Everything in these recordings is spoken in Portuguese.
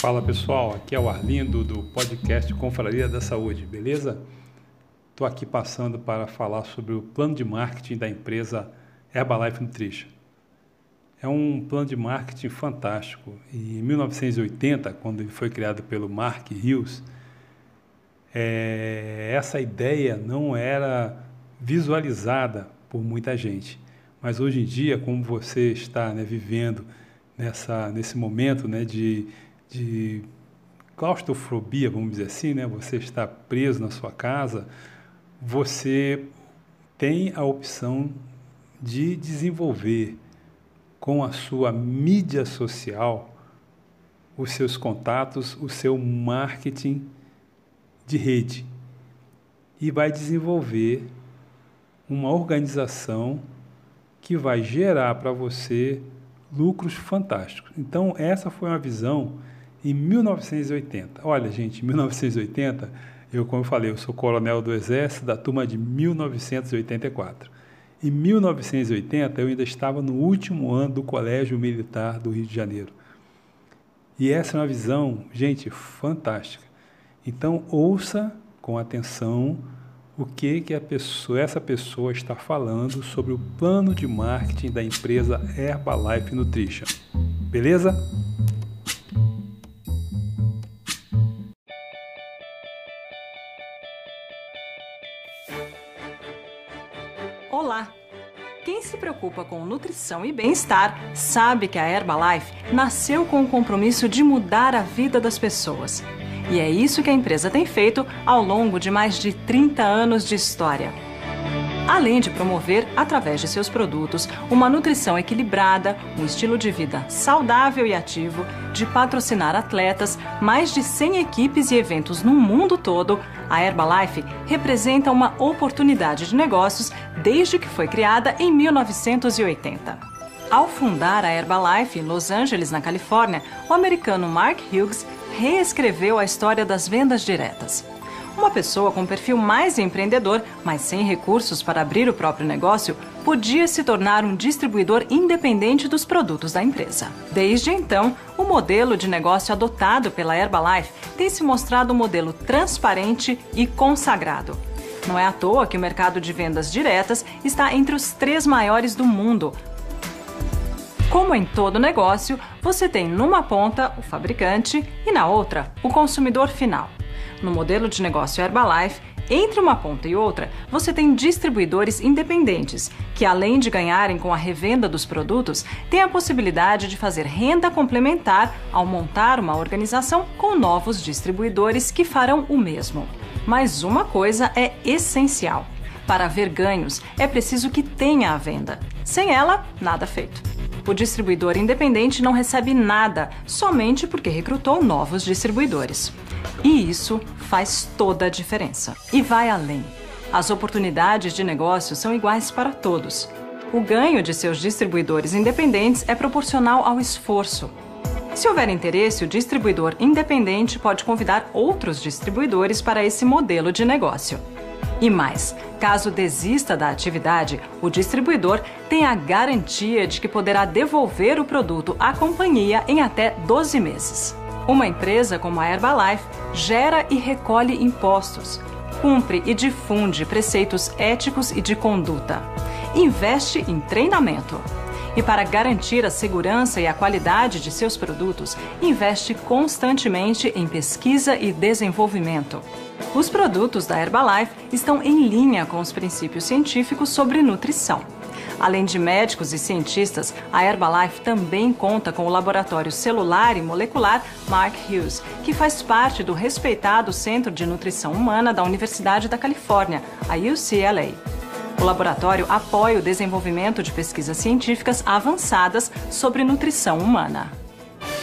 Fala pessoal, aqui é o Arlindo do podcast Confraria da Saúde, beleza? Estou aqui passando para falar sobre o plano de marketing da empresa Herbalife Nutrition. É um plano de marketing fantástico em 1980, quando ele foi criado pelo Mark Hughes, é, essa ideia não era visualizada por muita gente. Mas hoje em dia, como você está né, vivendo nessa, nesse momento né, de de claustrofobia, vamos dizer assim, né? Você está preso na sua casa, você tem a opção de desenvolver com a sua mídia social os seus contatos, o seu marketing de rede e vai desenvolver uma organização que vai gerar para você lucros fantásticos. Então, essa foi uma visão em 1980. Olha, gente, em 1980, eu, como eu falei, eu sou coronel do Exército da turma de 1984. Em 1980, eu ainda estava no último ano do Colégio Militar do Rio de Janeiro. E essa é uma visão, gente, fantástica. Então, ouça com atenção o que, que pessoa, essa pessoa está falando sobre o plano de marketing da empresa Herbalife Nutrition. Beleza? Olá! Quem se preocupa com nutrição e bem-estar sabe que a Herbalife nasceu com o compromisso de mudar a vida das pessoas. E é isso que a empresa tem feito ao longo de mais de 30 anos de história além de promover, através de seus produtos, uma nutrição equilibrada, um estilo de vida saudável e ativo, de patrocinar atletas, mais de 100 equipes e eventos no mundo todo, a Herbalife representa uma oportunidade de negócios desde que foi criada em 1980. Ao fundar a Herbalife em Los Angeles, na Califórnia, o americano Mark Hughes reescreveu a história das vendas diretas. Uma pessoa com perfil mais empreendedor, mas sem recursos para abrir o próprio negócio, podia se tornar um distribuidor independente dos produtos da empresa. Desde então, o modelo de negócio adotado pela Herbalife tem se mostrado um modelo transparente e consagrado. Não é à toa que o mercado de vendas diretas está entre os três maiores do mundo, como em todo negócio, você tem numa ponta o fabricante e na outra o consumidor final. No modelo de negócio Herbalife, entre uma ponta e outra, você tem distribuidores independentes, que além de ganharem com a revenda dos produtos, têm a possibilidade de fazer renda complementar ao montar uma organização com novos distribuidores que farão o mesmo. Mas uma coisa é essencial: para haver ganhos, é preciso que tenha a venda. Sem ela, nada feito. O distribuidor independente não recebe nada somente porque recrutou novos distribuidores. E isso faz toda a diferença. E vai além. As oportunidades de negócio são iguais para todos. O ganho de seus distribuidores independentes é proporcional ao esforço. Se houver interesse, o distribuidor independente pode convidar outros distribuidores para esse modelo de negócio. E mais, caso desista da atividade, o distribuidor tem a garantia de que poderá devolver o produto à companhia em até 12 meses. Uma empresa como a Herbalife gera e recolhe impostos, cumpre e difunde preceitos éticos e de conduta, investe em treinamento. E para garantir a segurança e a qualidade de seus produtos, investe constantemente em pesquisa e desenvolvimento. Os produtos da Herbalife estão em linha com os princípios científicos sobre nutrição. Além de médicos e cientistas, a Herbalife também conta com o laboratório celular e molecular Mark Hughes, que faz parte do respeitado Centro de Nutrição Humana da Universidade da Califórnia, a UCLA. O laboratório apoia o desenvolvimento de pesquisas científicas avançadas sobre nutrição humana.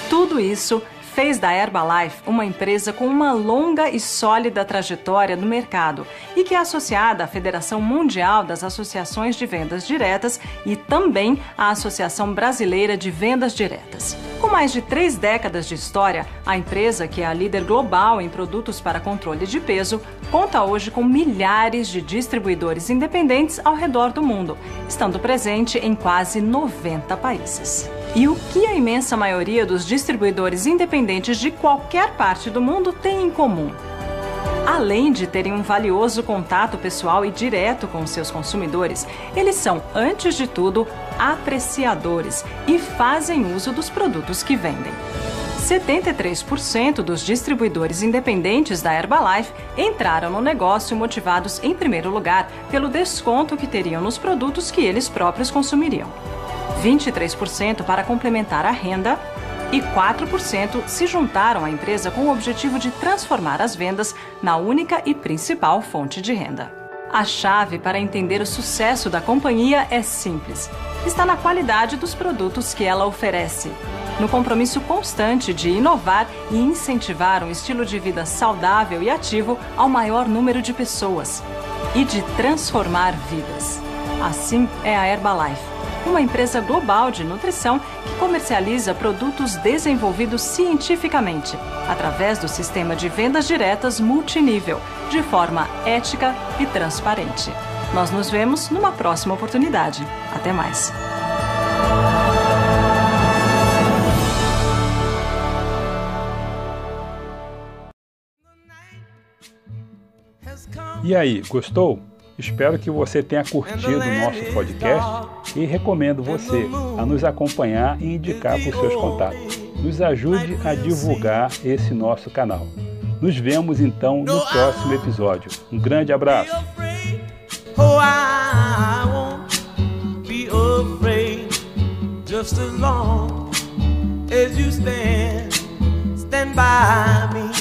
Tudo isso fez da Herbalife uma empresa com uma longa e sólida trajetória no mercado e que é associada à Federação Mundial das Associações de Vendas Diretas e também à Associação Brasileira de Vendas Diretas. Com mais de três décadas de história, a empresa, que é a líder global em produtos para controle de peso, conta hoje com milhares de distribuidores independentes ao redor do mundo, estando presente em quase 90 países. E o que a imensa maioria dos distribuidores independentes de qualquer parte do mundo tem em comum? Além de terem um valioso contato pessoal e direto com seus consumidores, eles são, antes de tudo, apreciadores e fazem uso dos produtos que vendem. 73% dos distribuidores independentes da Herbalife entraram no negócio motivados, em primeiro lugar, pelo desconto que teriam nos produtos que eles próprios consumiriam. 23% para complementar a renda e 4% se juntaram à empresa com o objetivo de transformar as vendas na única e principal fonte de renda. A chave para entender o sucesso da companhia é simples: está na qualidade dos produtos que ela oferece, no compromisso constante de inovar e incentivar um estilo de vida saudável e ativo ao maior número de pessoas e de transformar vidas. Assim é a Herbalife uma empresa global de nutrição que comercializa produtos desenvolvidos cientificamente, através do sistema de vendas diretas multinível, de forma ética e transparente. Nós nos vemos numa próxima oportunidade. Até mais. E aí, gostou? Espero que você tenha curtido o nosso podcast e recomendo você a nos acompanhar e indicar para os seus contatos. Nos ajude a divulgar esse nosso canal. Nos vemos então no próximo episódio. Um grande abraço. just as long as you stand, stand by me.